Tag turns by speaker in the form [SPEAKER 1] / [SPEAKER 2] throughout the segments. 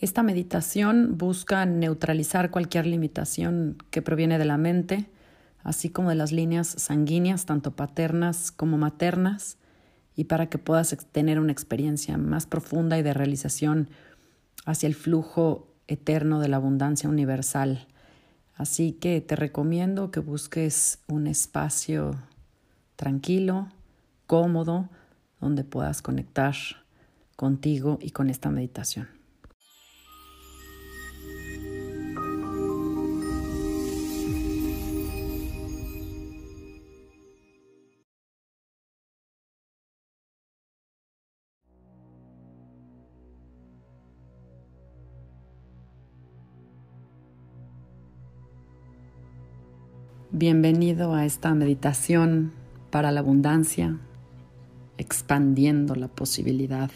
[SPEAKER 1] Esta meditación busca neutralizar cualquier limitación que proviene de la mente, así como de las líneas sanguíneas, tanto paternas como maternas, y para que puedas tener una experiencia más profunda y de realización hacia el flujo eterno de la abundancia universal. Así que te recomiendo que busques un espacio tranquilo, cómodo, donde puedas conectar contigo y con esta meditación. Bienvenido a esta meditación para la abundancia, expandiendo la posibilidad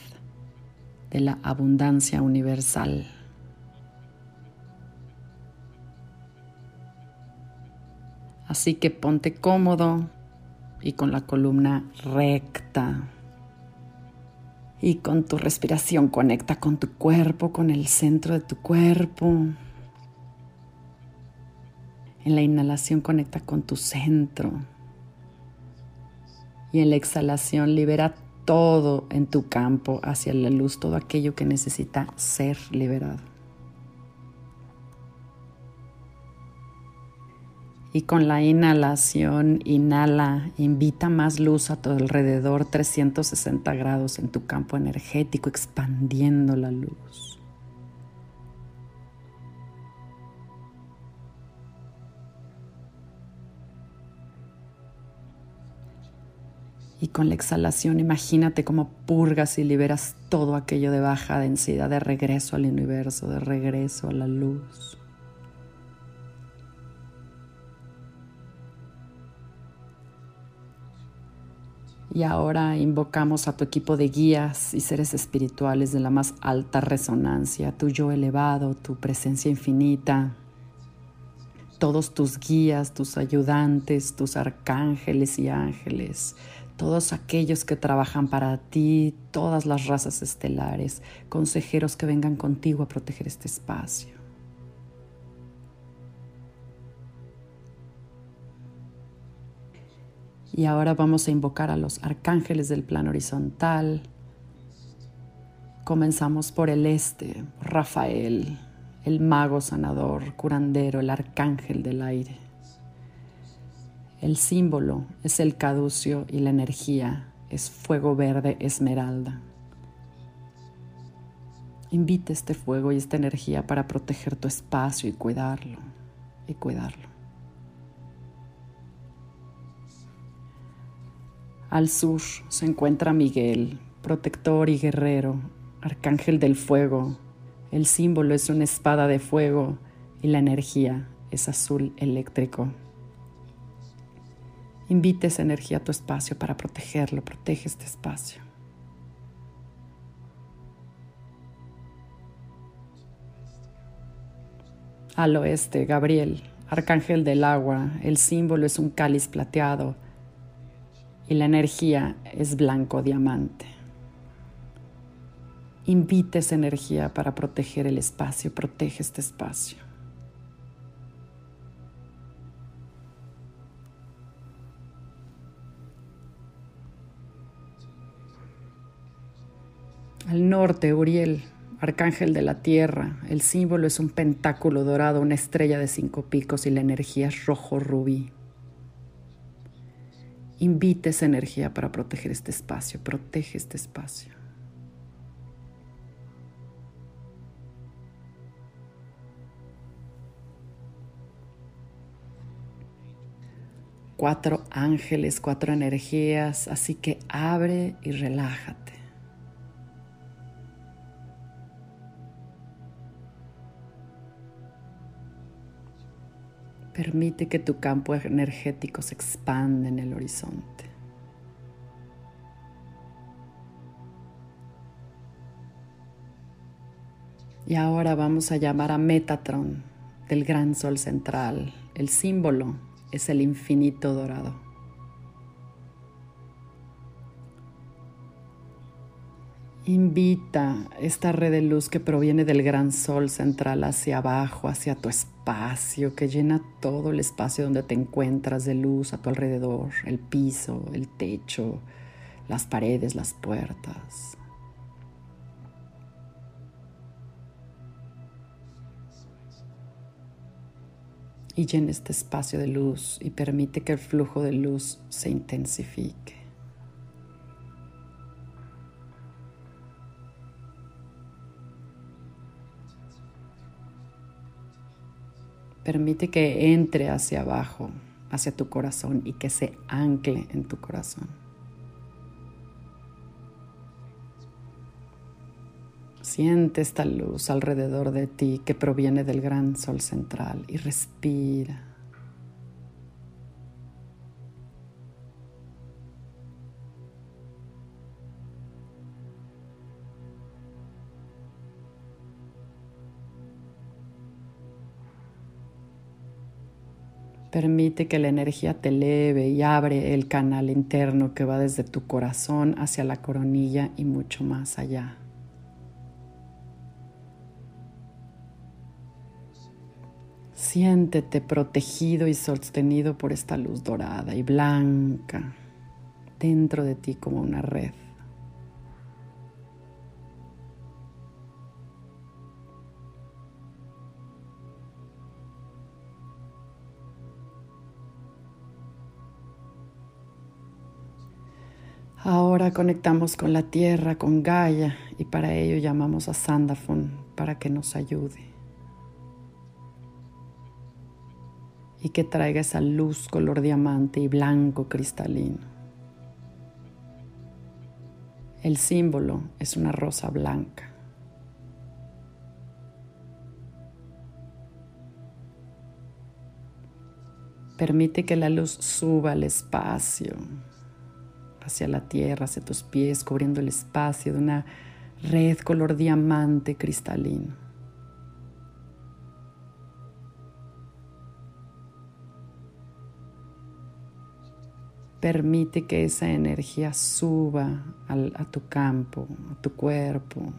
[SPEAKER 1] de la abundancia universal. Así que ponte cómodo y con la columna recta. Y con tu respiración conecta con tu cuerpo, con el centro de tu cuerpo. En la inhalación conecta con tu centro. Y en la exhalación libera todo en tu campo hacia la luz, todo aquello que necesita ser liberado. Y con la inhalación, inhala, invita más luz a tu alrededor, 360 grados en tu campo energético, expandiendo la luz. Y con la exhalación imagínate cómo purgas y liberas todo aquello de baja densidad de regreso al universo, de regreso a la luz. Y ahora invocamos a tu equipo de guías y seres espirituales de la más alta resonancia, tu yo elevado, tu presencia infinita, todos tus guías, tus ayudantes, tus arcángeles y ángeles, todos aquellos que trabajan para ti, todas las razas estelares, consejeros que vengan contigo a proteger este espacio. Y ahora vamos a invocar a los arcángeles del plano horizontal. Comenzamos por el este, Rafael, el mago sanador, curandero, el arcángel del aire. El símbolo es el caducio y la energía es fuego verde esmeralda. Invita este fuego y esta energía para proteger tu espacio y cuidarlo, y cuidarlo. Al sur se encuentra Miguel, protector y guerrero, arcángel del fuego. El símbolo es una espada de fuego y la energía es azul eléctrico. Invite esa energía a tu espacio para protegerlo, protege este espacio. Al oeste, Gabriel, arcángel del agua, el símbolo es un cáliz plateado y la energía es blanco diamante. Invite esa energía para proteger el espacio, protege este espacio. Al norte, Uriel, arcángel de la tierra, el símbolo es un pentáculo dorado, una estrella de cinco picos y la energía es rojo rubí. Invite esa energía para proteger este espacio, protege este espacio. Cuatro ángeles, cuatro energías, así que abre y relájate. Permite que tu campo energético se expanda en el horizonte. Y ahora vamos a llamar a Metatron del gran sol central. El símbolo es el infinito dorado. Invita esta red de luz que proviene del gran sol central hacia abajo, hacia tu espacio, que llena todo el espacio donde te encuentras de luz a tu alrededor, el piso, el techo, las paredes, las puertas. Y llena este espacio de luz y permite que el flujo de luz se intensifique. Permite que entre hacia abajo, hacia tu corazón y que se ancle en tu corazón. Siente esta luz alrededor de ti que proviene del gran sol central y respira. Permite que la energía te eleve y abre el canal interno que va desde tu corazón hacia la coronilla y mucho más allá. Siéntete protegido y sostenido por esta luz dorada y blanca dentro de ti como una red. Ahora conectamos con la tierra, con Gaia, y para ello llamamos a Sandafon para que nos ayude. Y que traiga esa luz color diamante y blanco cristalino. El símbolo es una rosa blanca. Permite que la luz suba al espacio hacia la tierra, hacia tus pies, cubriendo el espacio de una red color diamante cristalino. Permite que esa energía suba a tu campo, a tu cuerpo.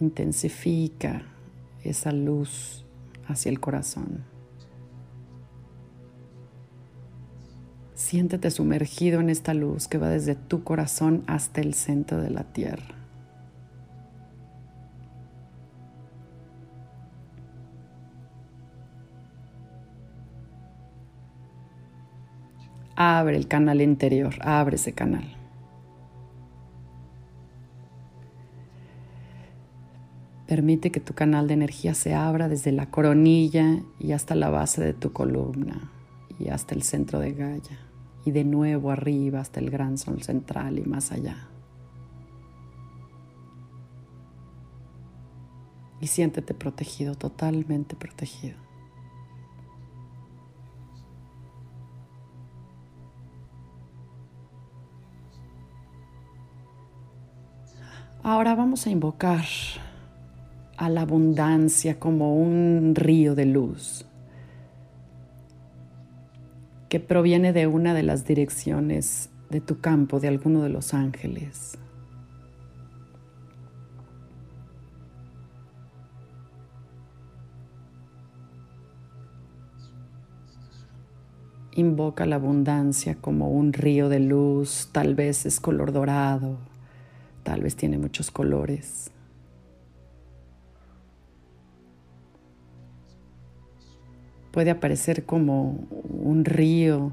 [SPEAKER 1] Intensifica esa luz hacia el corazón. Siéntete sumergido en esta luz que va desde tu corazón hasta el centro de la tierra. Abre el canal interior, abre ese canal. Permite que tu canal de energía se abra desde la coronilla y hasta la base de tu columna y hasta el centro de Gaia y de nuevo arriba hasta el gran sol central y más allá. Y siéntete protegido, totalmente protegido. Ahora vamos a invocar a la abundancia como un río de luz que proviene de una de las direcciones de tu campo, de alguno de los ángeles. Invoca la abundancia como un río de luz, tal vez es color dorado, tal vez tiene muchos colores. Puede aparecer como un río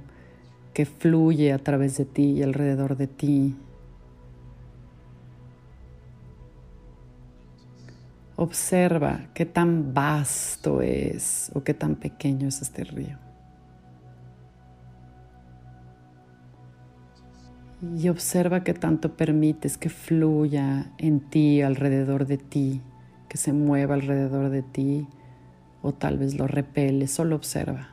[SPEAKER 1] que fluye a través de ti y alrededor de ti. Observa qué tan vasto es o qué tan pequeño es este río. Y observa qué tanto permites que fluya en ti, alrededor de ti, que se mueva alrededor de ti o tal vez lo repele, solo observa.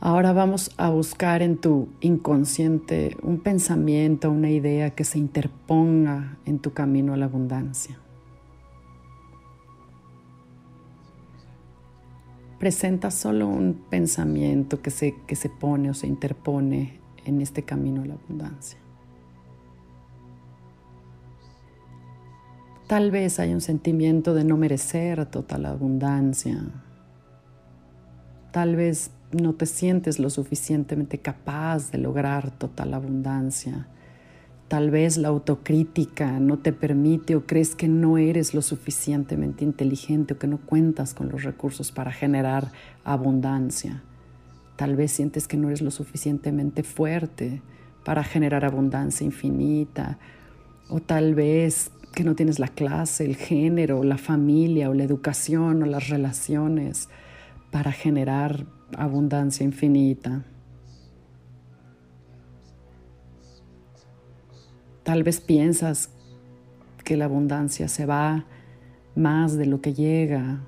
[SPEAKER 1] Ahora vamos a buscar en tu inconsciente un pensamiento, una idea que se interponga en tu camino a la abundancia. presenta solo un pensamiento que se, que se pone o se interpone en este camino a la abundancia. Tal vez hay un sentimiento de no merecer total abundancia. Tal vez no te sientes lo suficientemente capaz de lograr total abundancia. Tal vez la autocrítica no te permite o crees que no eres lo suficientemente inteligente o que no cuentas con los recursos para generar abundancia. Tal vez sientes que no eres lo suficientemente fuerte para generar abundancia infinita. O tal vez que no tienes la clase, el género, la familia o la educación o las relaciones para generar abundancia infinita. Tal vez piensas que la abundancia se va más de lo que llega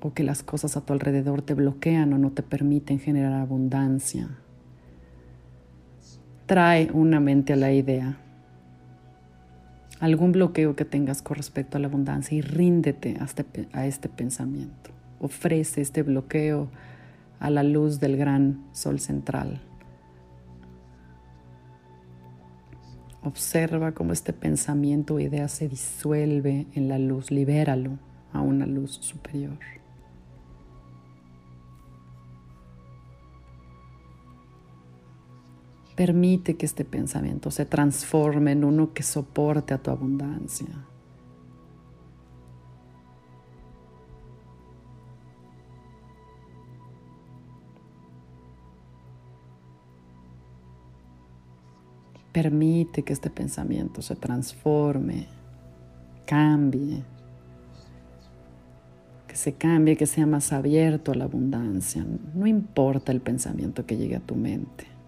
[SPEAKER 1] o que las cosas a tu alrededor te bloquean o no te permiten generar abundancia. Trae una mente a la idea algún bloqueo que tengas con respecto a la abundancia y ríndete a este, a este pensamiento. Ofrece este bloqueo a la luz del gran sol central. Observa cómo este pensamiento o idea se disuelve en la luz, libéralo a una luz superior. Permite que este pensamiento se transforme en uno que soporte a tu abundancia. Permite que este pensamiento se transforme, cambie, que se cambie, que sea más abierto a la abundancia. No importa el pensamiento que llegue a tu mente.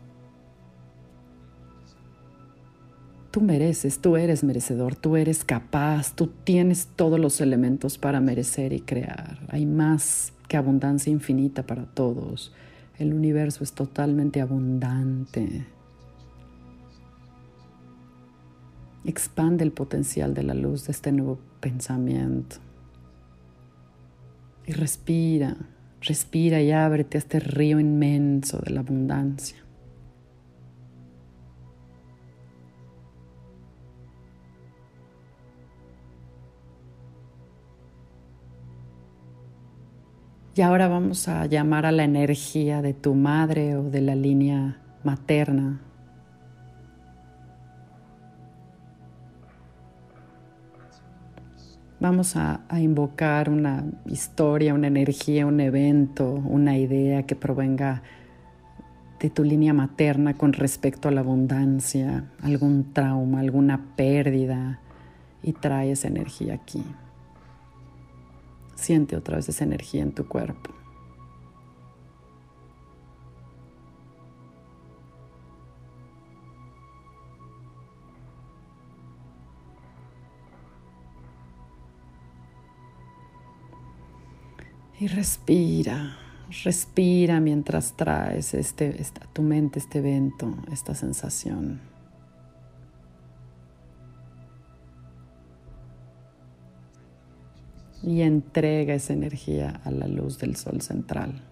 [SPEAKER 1] Tú mereces, tú eres merecedor, tú eres capaz, tú tienes todos los elementos para merecer y crear. Hay más que abundancia infinita para todos. El universo es totalmente abundante. Expande el potencial de la luz de este nuevo pensamiento. Y respira, respira y ábrete a este río inmenso de la abundancia. Y ahora vamos a llamar a la energía de tu madre o de la línea materna. Vamos a, invocar una historia, una energía, un evento, una idea que provenga de tu línea materna con respecto a la abundancia, algún trauma, alguna pérdida, y trae esa energía aquí. Siente otra vez esa energía en tu cuerpo. Y respira, respira mientras traes este, a tu mente este evento, esta sensación. Y entrega esa energía a la luz del sol central.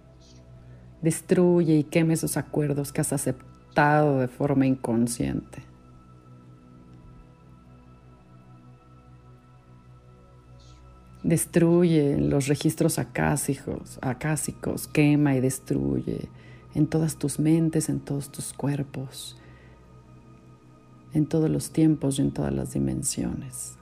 [SPEAKER 1] Destruye y queme esos acuerdos que has aceptado de forma inconsciente. Destruye los registros acásicos, acásicos, quema y destruye en todas tus mentes, en todos tus cuerpos, en todos los tiempos y en todas las dimensiones.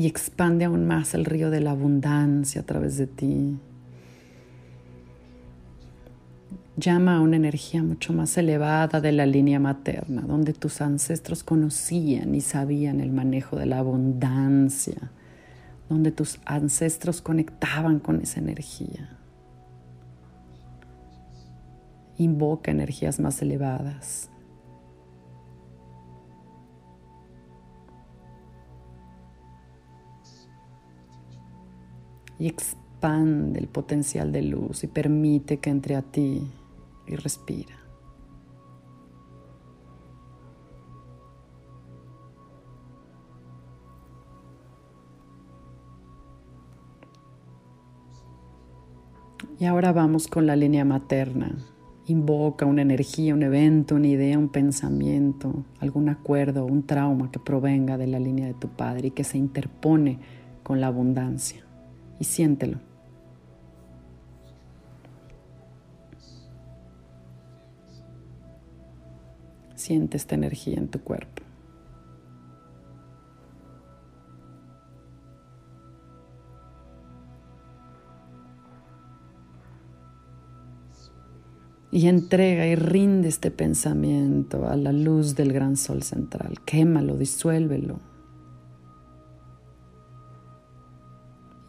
[SPEAKER 1] Y expande aún más el río de la abundancia a través de ti. Llama a una energía mucho más elevada de la línea materna, donde tus ancestros conocían y sabían el manejo de la abundancia, donde tus ancestros conectaban con esa energía. Invoca energías más elevadas. y expande el potencial de luz y permite que entre a ti y respira. Y ahora vamos con la línea materna. Invoca una energía, un evento, una idea, un pensamiento, algún acuerdo, un trauma que provenga de la línea de tu padre y que se interpone con la abundancia. Y siéntelo. Siente esta energía en tu cuerpo. y entrega y rinde este pensamiento a la luz del gran sol central. Quémalo, disuélvelo.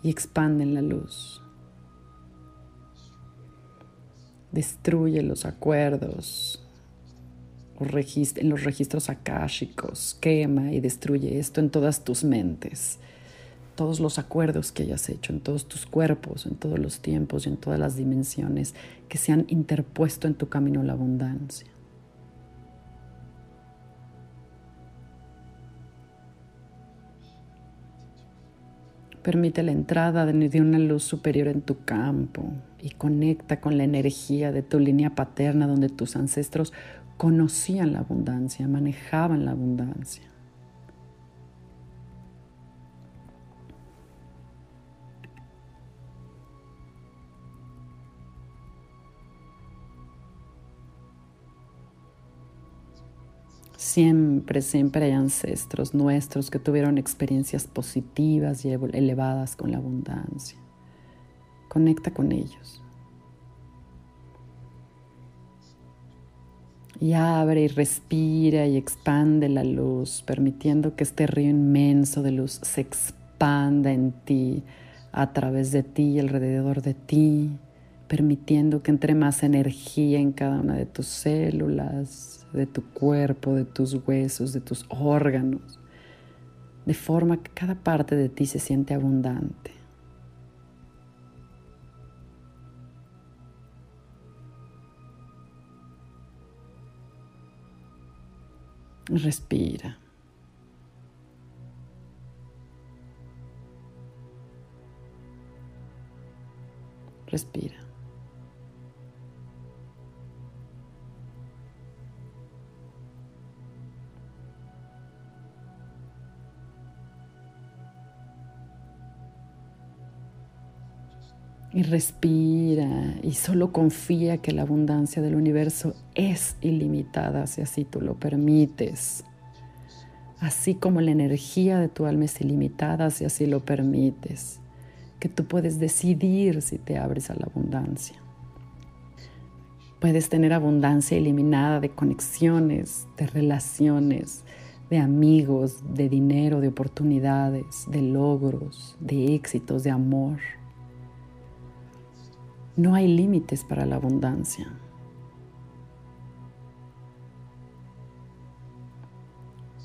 [SPEAKER 1] Y expande en la luz. Destruye los acuerdos en los registros akáshicos. Quema y destruye esto en todas tus mentes todos los acuerdos que hayas hecho, en todos tus cuerpos, en todos los tiempos y en todas las dimensiones que se han interpuesto en tu camino a la abundancia. Permite la entrada de una luz superior en tu campo y conecta con la energía de tu línea paterna donde tus ancestros conocían la abundancia, manejaban la abundancia. Siempre, siempre hay ancestros nuestros que tuvieron experiencias positivas y elevadas con la abundancia. Conecta con ellos. Y abre y respira y expande la luz, permitiendo que este río inmenso de luz se expanda en ti, a través de ti y alrededor de ti, permitiendo que entre más energía en cada una de tus células, de tu cuerpo, de tus huesos, de tus órganos, de forma que cada parte de ti se siente abundante. Respira. Respira. Y respira y solo confía que la abundancia del universo es ilimitada si así tú lo permites. Así como la energía de tu alma es ilimitada si así lo permites. Que tú puedes decidir si te abres a la abundancia. Puedes tener abundancia eliminada de conexiones, de relaciones, de amigos, de dinero, de oportunidades, de logros, de éxitos, de amor. No hay límites para la abundancia.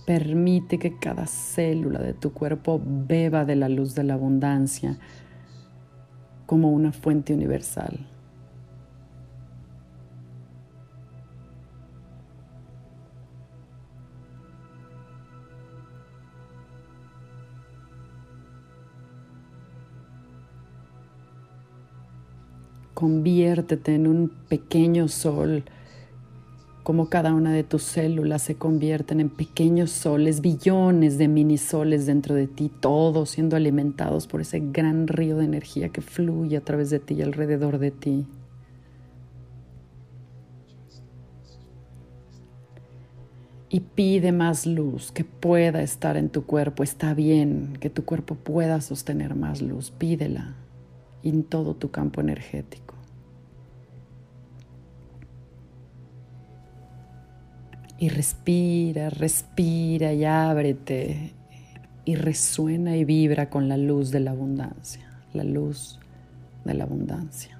[SPEAKER 1] Permite que cada célula de tu cuerpo beba de la luz de la abundancia como una fuente universal. Conviértete en un pequeño sol, como cada una de tus células se convierten en pequeños soles, billones de mini soles dentro de ti, todos siendo alimentados por ese gran río de energía que fluye a través de ti y alrededor de ti. y pide más luz que pueda estar en tu cuerpo. Está bien que tu cuerpo pueda sostener más luz. Pídela en todo tu campo energético. Y respira, respira y ábrete y resuena y vibra con la luz de la abundancia, la luz de la abundancia.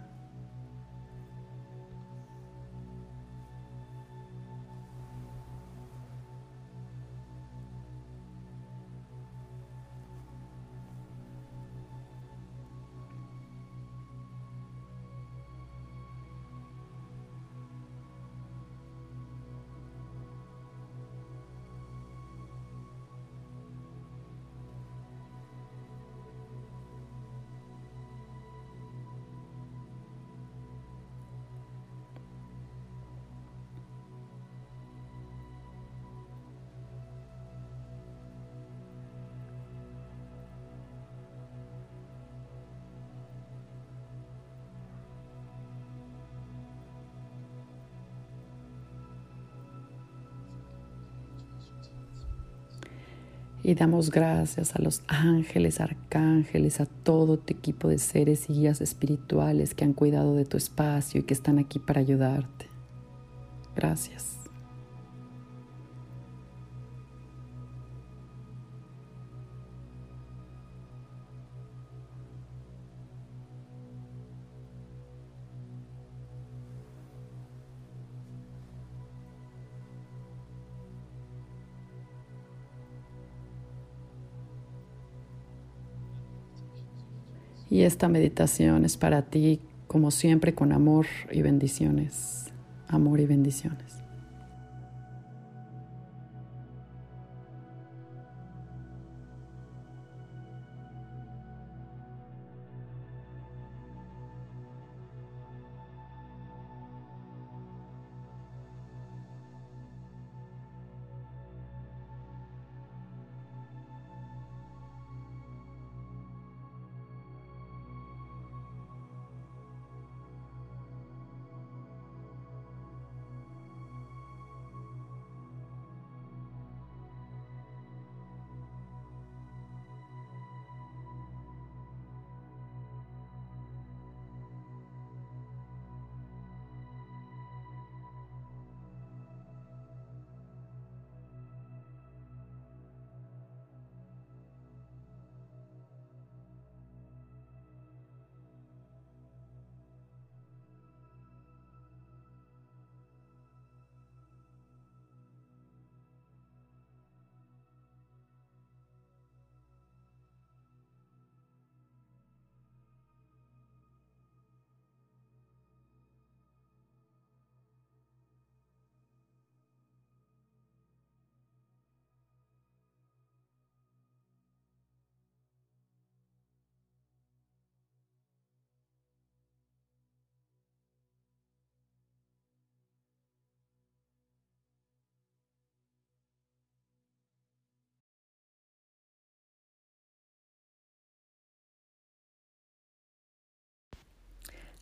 [SPEAKER 1] Y damos gracias a los ángeles, arcángeles, a todo tu equipo de seres y guías espirituales que han cuidado de tu espacio y que están aquí para ayudarte. Gracias. Y esta meditación es para ti, como siempre, con amor y bendiciones. Amor y bendiciones.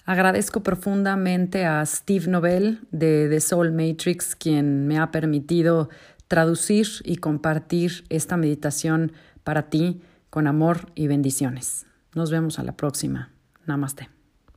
[SPEAKER 1] Agradezco profundamente a Steve Nobel de The Soul Matrix, quien me ha permitido traducir y compartir esta meditación para ti con amor y bendiciones. Nos vemos a la próxima. Namaste.